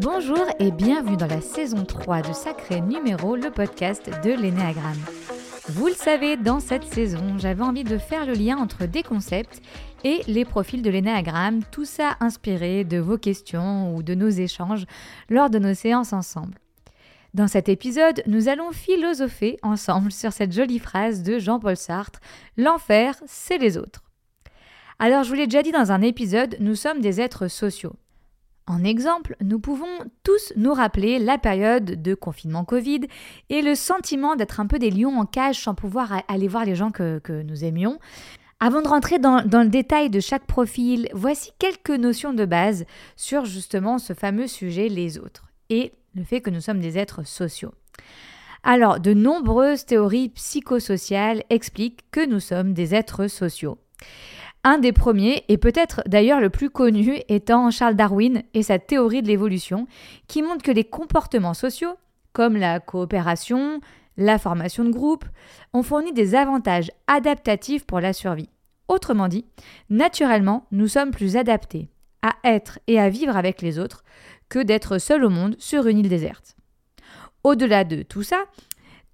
Bonjour et bienvenue dans la saison 3 de Sacré Numéro, le podcast de l'Énéagramme. Vous le savez, dans cette saison, j'avais envie de faire le lien entre des concepts et les profils de l'énéagramme, tout ça inspiré de vos questions ou de nos échanges lors de nos séances ensemble. Dans cet épisode, nous allons philosopher ensemble sur cette jolie phrase de Jean-Paul Sartre L'enfer, c'est les autres. Alors, je vous l'ai déjà dit dans un épisode, nous sommes des êtres sociaux. En exemple, nous pouvons tous nous rappeler la période de confinement Covid et le sentiment d'être un peu des lions en cage sans pouvoir aller voir les gens que, nous aimions. Avant de rentrer dans, le détail de chaque profil, voici quelques notions de base sur justement ce fameux sujet les autres et le fait que nous sommes des êtres sociaux. Alors, de nombreuses théories psychosociales expliquent que nous sommes des êtres sociaux. Un des premiers, et peut-être d'ailleurs le plus connu, étant Charles Darwin et sa théorie de l'évolution, qui montre que les comportements sociaux, comme la coopération, la formation de groupe, ont fourni des avantages adaptatifs pour la survie. Autrement dit, naturellement, nous sommes plus adaptés à être et à vivre avec les autres que d'être seuls au monde sur une île déserte. Au-delà de tout ça,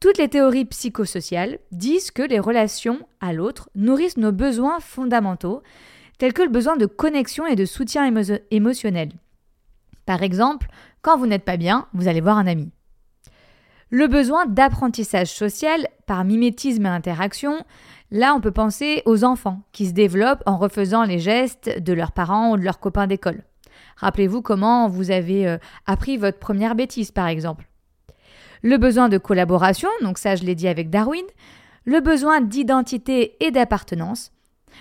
toutes les théories psychosociales disent que les relations à l'autre nourrissent nos besoins fondamentaux, tels que le besoin de connexion et de soutien émotionnel. Par exemple, quand vous n'êtes pas bien, vous allez voir un ami. Le besoin d'apprentissage social par mimétisme et interaction, là on peut penser aux enfants qui se développent en refaisant les gestes de leurs parents ou de leurs copains d'école. Rappelez-vous comment vous avez euh, appris votre première bêtise par exemple le besoin de collaboration, donc ça je l'ai dit avec Darwin, le besoin d'identité et d'appartenance.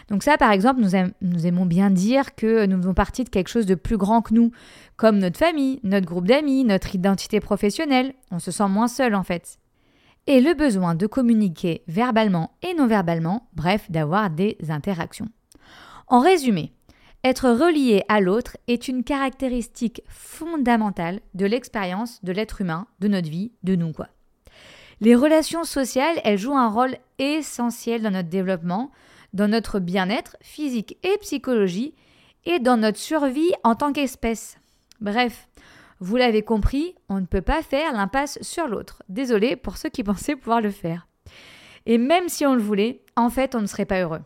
Donc ça, par exemple, nous, aimons bien dire que nous faisons partie de quelque chose de plus grand que nous, comme notre famille, notre groupe d'amis, notre identité professionnelle. On se sent moins seul en fait. Et le besoin de communiquer verbalement et non verbalement, bref, d'avoir des interactions. En résumé, être relié à l'autre est une caractéristique fondamentale de l'expérience de l'être humain, de notre vie, de nous quoi. Les relations sociales, elles jouent un rôle essentiel dans notre développement, dans notre bien-être physique et psychologie et dans notre survie en tant qu'espèce. Bref, vous l'avez compris, on ne peut pas faire l'impasse sur l'autre. Désolé pour ceux qui pensaient pouvoir le faire. Et même si on le voulait, en fait, on ne serait pas heureux.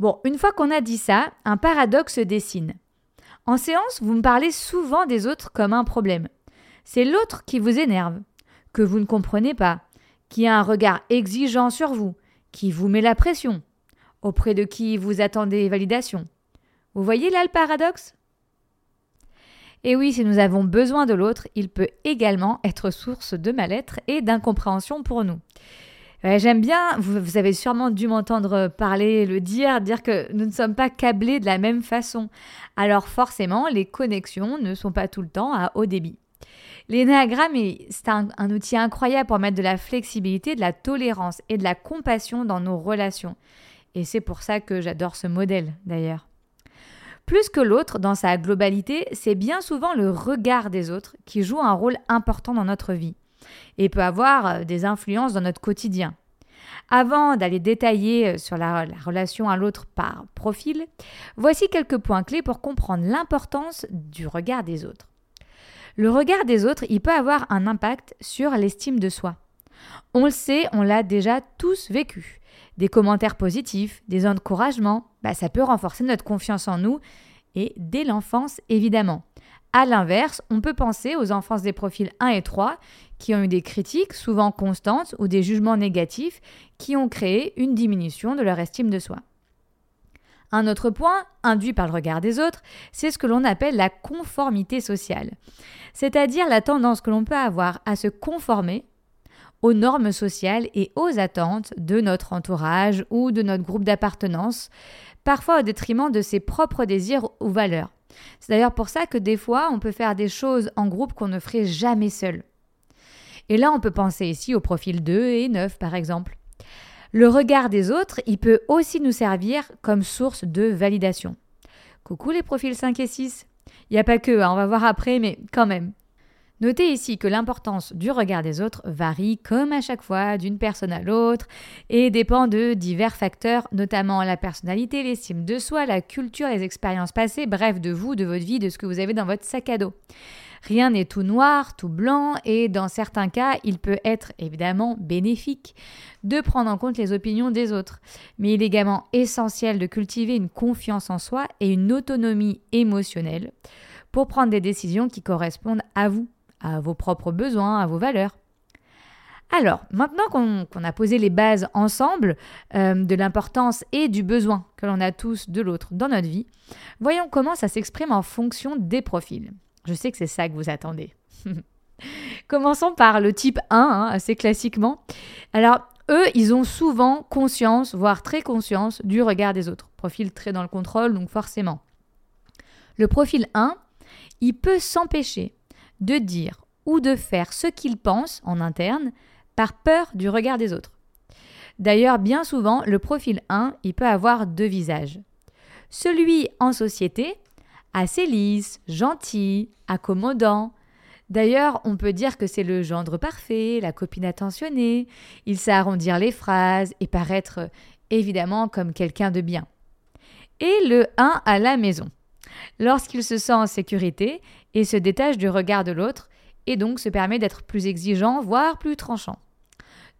Bon, une fois qu'on a dit ça, un paradoxe se dessine. En séance, vous me parlez souvent des autres comme un problème. C'est l'autre qui vous énerve, que vous ne comprenez pas, qui a un regard exigeant sur vous, qui vous met la pression, auprès de qui vous attendez validation. Vous voyez là le paradoxe? Et oui, si nous avons besoin de l'autre, il peut également être source de mal-être et d'incompréhension pour nous. J'aime bien, vous, avez sûrement dû m'entendre parler, le dire, dire que nous ne sommes pas câblés de la même façon. Alors forcément, les connexions ne sont pas tout le temps à haut débit. L'énéagramme, c'est un, un, outil incroyable pour mettre de la flexibilité, de la tolérance et de la compassion dans nos relations. Et c'est pour ça que j'adore ce modèle d'ailleurs. Plus que l'autre, dans sa globalité, c'est bien souvent le regard des autres qui joue un rôle important dans notre vie et peut avoir euh, des influences dans notre quotidien. Avant d'aller détailler euh, sur la, relation à l'autre par profil, voici quelques points clés pour comprendre l'importance du regard des autres. Le regard des autres, il peut avoir un impact sur l'estime de soi. On le sait, on l'a déjà tous vécu. Des commentaires positifs, des encouragements, bah, ça peut renforcer notre confiance en nous, et dès l'enfance évidemment. A l'inverse, on peut penser aux enfances des profils 1 et 3 qui ont eu des critiques souvent constantes ou des jugements négatifs qui ont créé une diminution de leur estime de soi. Un autre point, induit par le regard des autres, c'est ce que l'on appelle la conformité sociale, c'est-à-dire la tendance que l'on peut avoir à se conformer aux normes sociales et aux attentes de notre entourage ou de notre groupe d'appartenance, parfois au détriment de ses propres désirs ou valeurs. C'est d'ailleurs pour ça que des fois, on peut faire des choses en groupe qu'on ne ferait jamais seul. Et là, on peut penser ici au profil 2 et 9, par exemple. Le regard des autres, il peut aussi nous servir comme source de validation. Coucou les profils 5 et 6. Il n'y a pas que, hein, on va voir après, mais quand même. Notez ici que l'importance du regard des autres varie comme à chaque fois d'une personne à l'autre et dépend de divers facteurs, notamment la personnalité, l'estime de soi, la culture, les expériences passées, bref, de vous, de votre vie, de ce que vous avez dans votre sac à dos. Rien n'est tout noir, tout blanc, et dans certains cas, il peut être évidemment bénéfique de prendre en compte les opinions des autres. Mais il est également essentiel de cultiver une confiance en soi et une autonomie émotionnelle pour prendre des décisions qui correspondent à vous à vos propres besoins, à vos valeurs. Alors, maintenant qu'on a posé les bases ensemble euh, de l'importance et du besoin que l'on a tous de l'autre dans notre vie, voyons comment ça s'exprime en fonction des profils. Je sais que c'est ça que vous attendez. Commençons par le type 1, hein, assez classiquement. Alors, eux, ils ont souvent conscience, voire très conscience, du regard des autres. Profil très dans le contrôle, donc forcément. Le profil 1, il peut s'empêcher de dire ou de faire ce qu'il pense en interne par peur du regard des autres. D'ailleurs, bien souvent, le profil 1, il peut avoir deux visages. Celui en société, assez lisse, gentil, accommodant. D'ailleurs, on peut dire que c'est le gendre parfait, la copine attentionnée, il sait arrondir les phrases et paraître évidemment comme quelqu'un de bien. Et le 1 à la maison. Lorsqu'il se sent en sécurité, et se détache du regard de l'autre et donc se permet d'être plus exigeant, voire plus tranchant.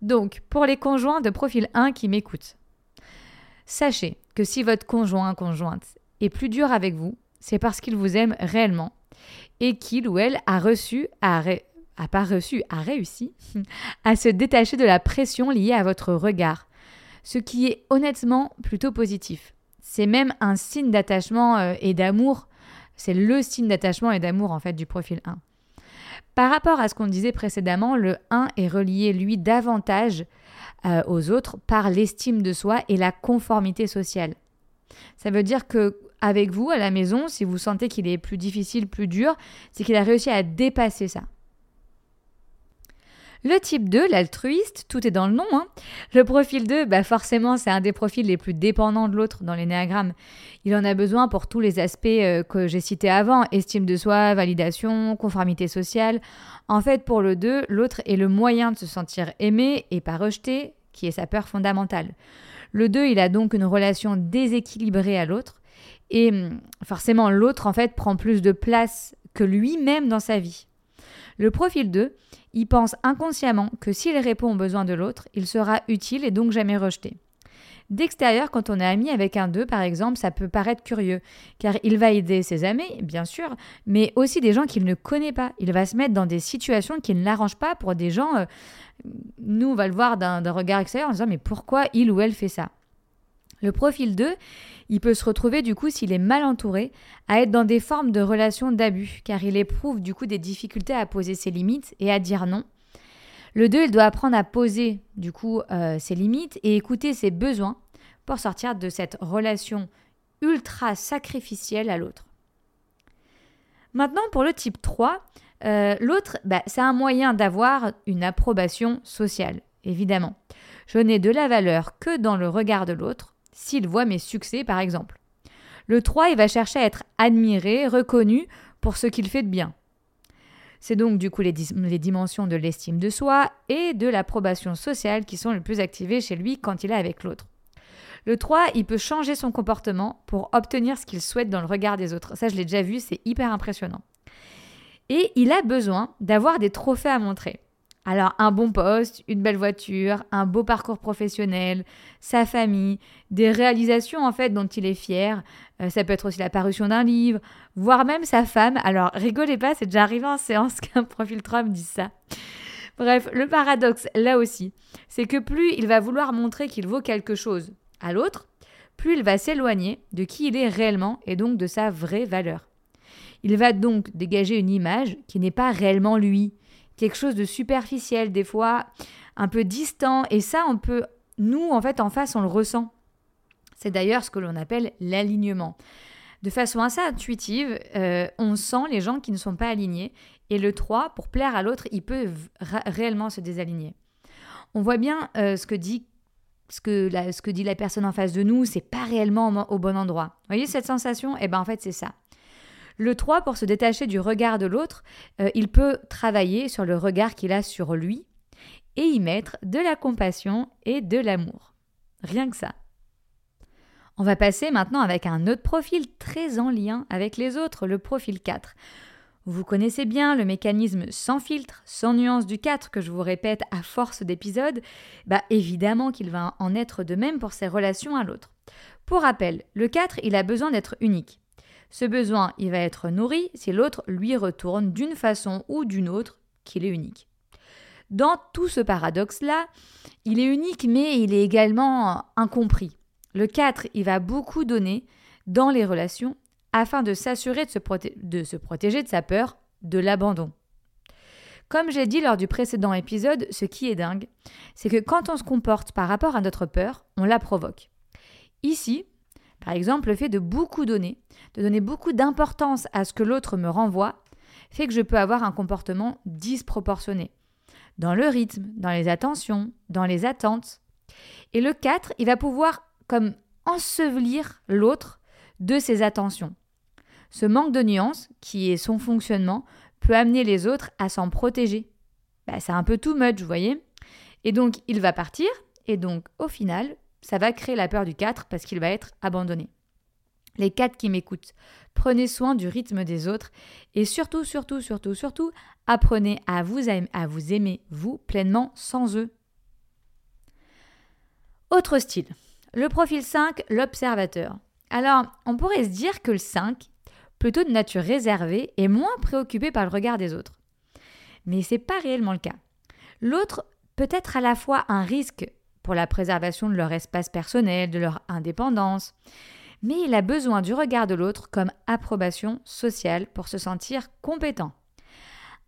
Donc, pour les conjoints de profil 1 qui m'écoutent, sachez que si votre conjoint conjointe est plus dur avec vous, c'est parce qu'il vous aime réellement et qu'il ou elle a reçu, a, a pas reçu, a réussi à se détacher de la pression liée à votre regard, ce qui est honnêtement plutôt positif. C'est même un signe d'attachement euh, et d'amour c'est le signe d'attachement et d'amour en fait du profil 1. Par rapport à ce qu'on disait précédemment, le 1 est relié lui davantage euh, aux autres par l'estime de soi et la conformité sociale. Ça veut dire que avec vous à la maison, si vous sentez qu'il est plus difficile, plus dur, c'est qu'il a réussi à dépasser ça. Le type 2, l'altruiste, tout est dans le nom. Hein. Le profil 2, bah forcément, c'est un des profils les plus dépendants de l'autre dans l'énéagramme. Il en a besoin pour tous les aspects euh, que j'ai cités avant estime de soi, validation, conformité sociale. En fait, pour le 2, l'autre est le moyen de se sentir aimé et pas rejeté, qui est sa peur fondamentale. Le 2, il a donc une relation déséquilibrée à l'autre. Et hum, forcément, l'autre, en fait, prend plus de place que lui-même dans sa vie. Le profil 2, il pense inconsciemment que s'il répond aux besoins de l'autre, il sera utile et donc jamais rejeté. D'extérieur, quand on est ami avec un 2, par exemple, ça peut paraître curieux, car il va aider ses amis, bien sûr, mais aussi des gens qu'il ne connaît pas. Il va se mettre dans des situations qui ne l'arrangent pas pour des gens. Euh, nous, on va le voir d'un regard extérieur en disant mais pourquoi il ou elle fait ça? Le profil 2, il peut se retrouver du coup, s'il est mal entouré, à être dans des formes de relations d'abus, car il éprouve du coup des difficultés à poser ses limites et à dire non. Le 2, il doit apprendre à poser du coup euh, ses limites et écouter ses besoins pour sortir de cette relation ultra sacrificielle à l'autre. Maintenant, pour le type 3, euh, l'autre, bah, c'est un moyen d'avoir une approbation sociale, évidemment. Je n'ai de la valeur que dans le regard de l'autre, s'il voit mes succès, par exemple. Le 3, il va chercher à être admiré, reconnu pour ce qu'il fait de bien. C'est donc du coup les, dimensions de l'estime de soi et de l'approbation sociale qui sont les plus activées chez lui quand il est avec l'autre. Le 3, il peut changer son comportement pour obtenir ce qu'il souhaite dans le regard des autres. Ça, je l'ai déjà vu, c'est hyper impressionnant. Et il a besoin d'avoir des trophées à montrer. Alors un bon poste, une belle voiture, un beau parcours professionnel, sa famille, des réalisations en fait dont il est fier. Euh, ça peut être aussi la parution d'un livre, voire même sa femme. Alors rigolez pas, c'est déjà arrivé en séance qu'un profil 3 me dise ça. Bref, le paradoxe là aussi, c'est que plus il va vouloir montrer qu'il vaut quelque chose à l'autre, plus il va s'éloigner de qui il est réellement et donc de sa vraie valeur. Il va donc dégager une image qui n'est pas réellement lui, quelque chose de superficiel, des fois un peu distant. Et ça, on peut, nous, en fait, en face, on le ressent. C'est d'ailleurs ce que l'on appelle l'alignement. De façon assez intuitive, euh, on sent les gens qui ne sont pas alignés. Et le 3, pour plaire à l'autre, il peut réellement se désaligner. On voit bien euh, ce que dit ce que, la, ce que dit la personne en face de nous, c'est pas réellement au bon endroit. Vous voyez cette sensation? Eh bien, en fait, c'est ça. Le 3, pour se détacher du regard de l'autre, euh, il peut travailler sur le regard qu'il a sur lui et y mettre de la compassion et de l'amour. Rien que ça. On va passer maintenant avec un autre profil très en lien avec les autres, le profil 4. Vous connaissez bien le mécanisme sans filtre, sans nuance du 4 que je vous répète à force d'épisodes, bah évidemment qu'il va en être de même pour ses relations à l'autre. Pour rappel, le 4, il a besoin d'être unique. Ce besoin, il va être nourri si l'autre lui retourne d'une façon ou d'une autre qu'il est unique. Dans tout ce paradoxe-là, il est unique mais il est également incompris. Le 4, il va beaucoup donner dans les relations afin de s'assurer de, se protéger de sa peur de l'abandon. Comme j'ai dit lors du précédent épisode, ce qui est dingue, c'est que quand on se comporte par rapport à notre peur, on la provoque. Ici, par exemple, le fait de beaucoup donner, de donner beaucoup d'importance à ce que l'autre me renvoie, fait que je peux avoir un comportement disproportionné. Dans le rythme, dans les attentions, dans les attentes. Et le 4, il va pouvoir comme ensevelir l'autre de ses attentions. Ce manque de nuance, qui est son fonctionnement, peut amener les autres à s'en protéger. Bah, c'est un peu too much, vous voyez Et donc, il va partir, et donc, au final, ça va créer la peur du 4 parce qu'il va être abandonné. Les 4 qui m'écoutent, prenez soin du rythme des autres et surtout, surtout, surtout, surtout, apprenez à vous, à vous aimer, vous, pleinement, sans eux. Autre style. Le profil 5, l'observateur. Alors, on pourrait se dire que le 5, plutôt de nature réservée et moins préoccupé par le regard des autres. Mais ce n'est pas réellement le cas. L'autre peut être à la fois un risque pour la préservation de leur espace personnel, de leur indépendance, mais il a besoin du regard de l'autre comme approbation sociale pour se sentir compétent.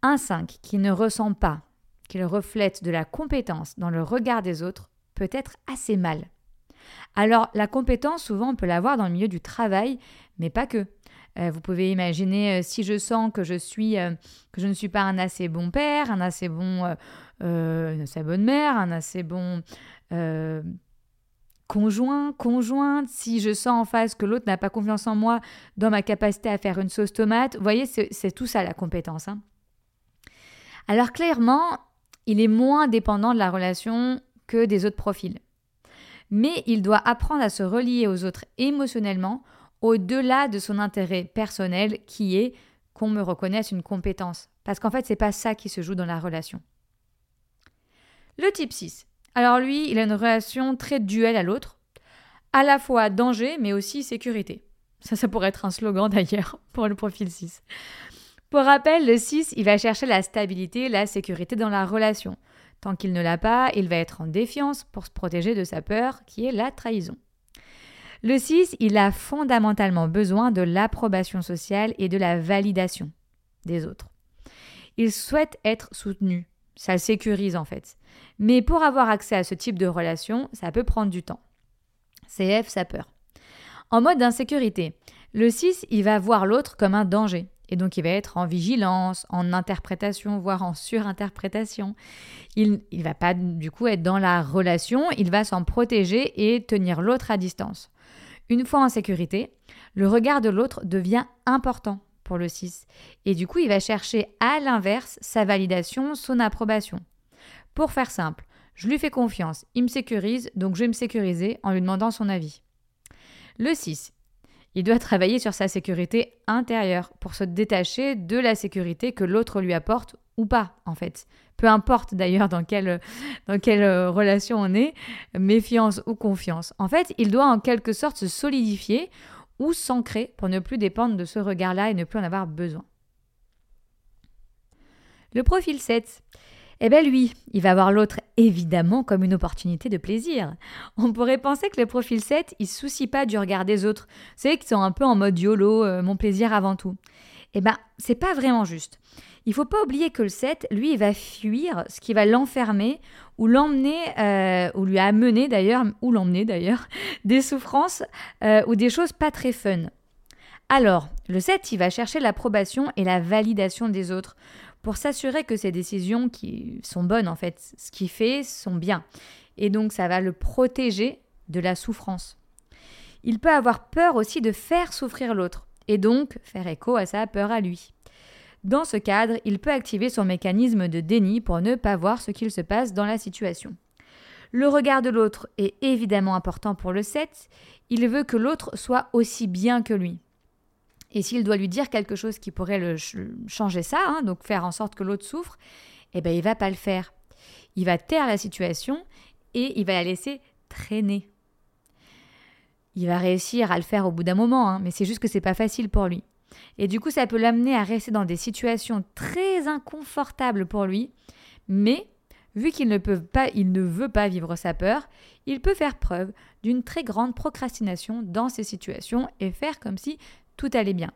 Un 5 qui ne ressent pas qu'il reflète de la compétence dans le regard des autres peut être assez mal. Alors la compétence, souvent, on peut l'avoir dans le milieu du travail, mais pas que. Euh, vous pouvez imaginer euh, si je sens que je suis euh, que je ne suis pas un assez bon père, un assez bon une assez bonne mère, un assez bon conjoint, conjointe, si je sens en face que l'autre n'a pas confiance en moi dans ma capacité à faire une sauce tomate, vous voyez, c'est tout ça la compétence. Hein. Alors clairement, il est moins dépendant de la relation que des autres profils. Mais il doit apprendre à se relier aux autres émotionnellement au-delà de son intérêt personnel qui est qu'on me reconnaisse une compétence. Parce qu'en fait, c'est pas ça qui se joue dans la relation. Le type 6. Alors lui, il a une relation très duel à l'autre, à la fois danger mais aussi sécurité. Ça, ça pourrait être un slogan d'ailleurs pour le profil 6. Pour rappel, le 6, il va chercher la stabilité, la sécurité dans la relation. Tant qu'il ne l'a pas, il va être en défiance pour se protéger de sa peur, qui est la trahison. Le 6, il a fondamentalement besoin de l'approbation sociale et de la validation des autres. Il souhaite être soutenu. Ça sécurise en fait. Mais pour avoir accès à ce type de relation, ça peut prendre du temps. CF, sa peur. En mode d'insécurité, le 6, il va voir l'autre comme un danger. Et donc, il va être en vigilance, en interprétation, voire en surinterprétation. Il ne va pas, du coup, être dans la relation, il va s'en protéger et tenir l'autre à distance. Une fois en sécurité, le regard de l'autre devient important pour le 6. Et du coup, il va chercher à l'inverse sa validation, son approbation. Pour faire simple, je lui fais confiance, il me sécurise, donc je vais me sécuriser en lui demandant son avis. Le 6. Il doit travailler sur sa sécurité intérieure pour se détacher de la sécurité que l'autre lui apporte ou pas, en fait. Peu importe d'ailleurs dans quelle, dans quelle euh, relation on est, méfiance ou confiance. En fait, il doit en quelque sorte se solidifier ou s'ancrer pour ne plus dépendre de ce regard-là et ne plus en avoir besoin. Le profil 7. Eh bien lui, il va voir l'autre évidemment comme une opportunité de plaisir. On pourrait penser que le profil 7, il se soucie pas du regard des autres. C'est qu'ils sont un peu en mode YOLO, euh, mon plaisir avant tout. Eh ben, c'est pas vraiment juste. Il faut pas oublier que le 7, lui, il va fuir ce qui va l'enfermer ou l'emmener, euh, ou lui amener d'ailleurs, ou l'emmener d'ailleurs, des souffrances euh, ou des choses pas très fun. Alors, le 7, il va chercher l'approbation et la validation des autres pour s'assurer que ses décisions qui sont bonnes, en fait, ce qu'il fait, sont bien. Et donc, ça va le protéger de la souffrance. Il peut avoir peur aussi de faire souffrir l'autre et donc faire écho à sa peur à lui. Dans ce cadre, il peut activer son mécanisme de déni pour ne pas voir ce qu'il se passe dans la situation. Le regard de l'autre est évidemment important pour le 7, il veut que l'autre soit aussi bien que lui. Et s'il doit lui dire quelque chose qui pourrait le changer ça, hein, donc faire en sorte que l'autre souffre, eh ben il va pas le faire. Il va taire la situation et il va la laisser traîner. Il va réussir à le faire au bout d'un moment, hein, mais c'est juste que c'est pas facile pour lui. Et du coup, ça peut l'amener à rester dans des situations très inconfortables pour lui, mais vu qu'il ne, peut pas, il ne veut pas vivre sa peur, il peut faire preuve d'une très grande procrastination dans ces situations et faire comme si tout allait bien.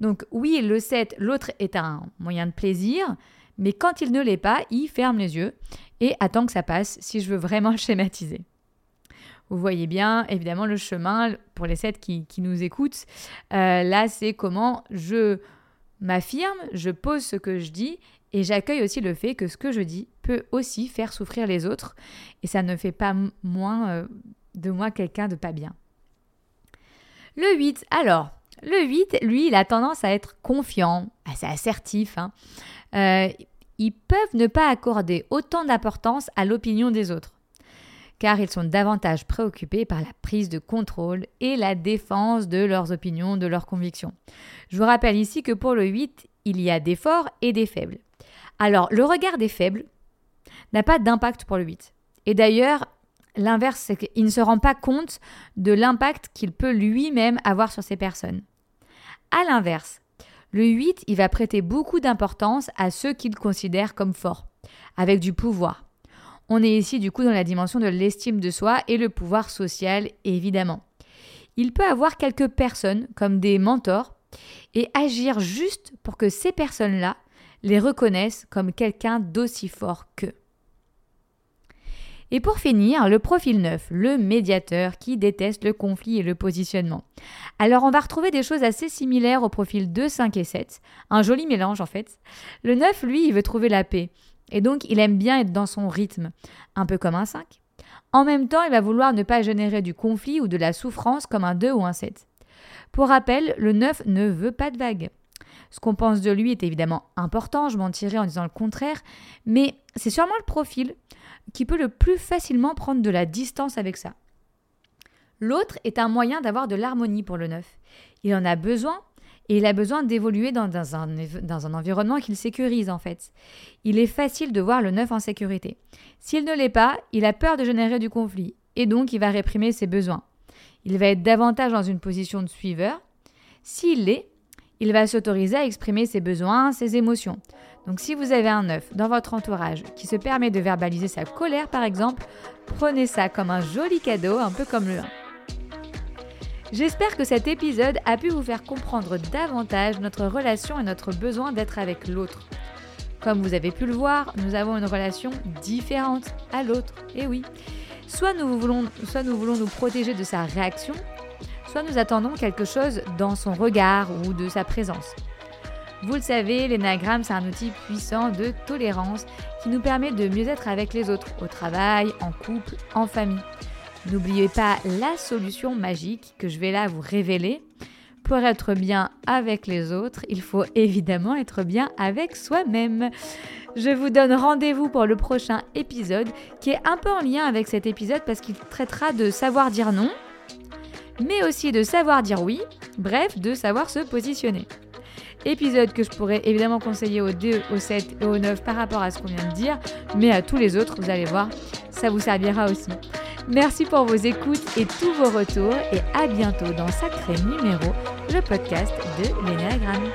Donc oui, le 7, l'autre est un moyen de plaisir, mais quand il ne l'est pas, il ferme les yeux et attend que ça passe si je veux vraiment schématiser. Vous voyez bien, évidemment, le chemin pour les sept qui, nous écoutent. Euh, là, c'est comment je m'affirme, je pose ce que je dis et j'accueille aussi le fait que ce que je dis peut aussi faire souffrir les autres et ça ne fait pas moins euh, de moi quelqu'un de pas bien. Le 8, alors, le 8, lui, il a tendance à être confiant, assez assertif. Hein. Euh, ils peuvent ne pas accorder autant d'importance à l'opinion des autres car ils sont davantage préoccupés par la prise de contrôle et la défense de leurs opinions, de leurs convictions. Je vous rappelle ici que pour le 8, il y a des forts et des faibles. Alors, le regard des faibles n'a pas d'impact pour le 8. Et d'ailleurs, l'inverse, c'est qu'il ne se rend pas compte de l'impact qu'il peut lui-même avoir sur ces personnes. À l'inverse, le 8, il va prêter beaucoup d'importance à ceux qu'il considère comme forts, avec du pouvoir, on est ici du coup dans la dimension de l'estime de soi et le pouvoir social, évidemment. Il peut avoir quelques personnes comme des mentors et agir juste pour que ces personnes-là les reconnaissent comme quelqu'un d'aussi fort qu'eux. Et pour finir, le profil 9, le médiateur qui déteste le conflit et le positionnement. Alors on va retrouver des choses assez similaires au profil 2, 5 et 7, un joli mélange en fait. Le 9, lui, il veut trouver la paix, et donc, il aime bien être dans son rythme, un peu comme un 5. En même temps, il va vouloir ne pas générer du conflit ou de la souffrance comme un 2 ou un 7. Pour rappel, le 9 ne veut pas de vague. Ce qu'on pense de lui est évidemment important, je mentirais en disant le contraire, mais c'est sûrement le profil qui peut le plus facilement prendre de la distance avec ça. L'autre est un moyen d'avoir de l'harmonie pour le 9. Il en a besoin et il a besoin d'évoluer dans, un, un environnement qu'il sécurise en fait. Il est facile de voir le neuf en sécurité. S'il ne l'est pas, il a peur de générer du conflit et donc il va réprimer ses besoins. Il va être davantage dans une position de suiveur. S'il l'est, il va s'autoriser à exprimer ses besoins, ses émotions. Donc si vous avez un neuf dans votre entourage qui se permet de verbaliser sa colère par exemple, prenez ça comme un joli cadeau, un peu comme le 1. J'espère que cet épisode a pu vous faire comprendre davantage notre relation et notre besoin d'être avec l'autre. Comme vous avez pu le voir, nous avons une relation différente à l'autre. Et oui, soit nous, voulons, soit nous voulons nous protéger de sa réaction, soit nous attendons quelque chose dans son regard ou de sa présence. Vous le savez, l'énagramme, c'est un outil puissant de tolérance qui nous permet de mieux être avec les autres, au travail, en couple, en famille. N'oubliez pas la solution magique que je vais là vous révéler. Pour être bien avec les autres, il faut évidemment être bien avec soi-même. Je vous donne rendez-vous pour le prochain épisode qui est un peu en lien avec cet épisode parce qu'il traitera de savoir dire non, mais aussi de savoir dire oui, bref, de savoir se positionner. Épisode que je pourrais évidemment conseiller aux 2, aux 7 et aux 9 par rapport à ce qu'on vient de dire, mais à tous les autres, vous allez voir, ça vous servira aussi. Merci pour vos écoutes et tous vos retours et à bientôt dans Sacré Numéro, le podcast de l'Énéagramme.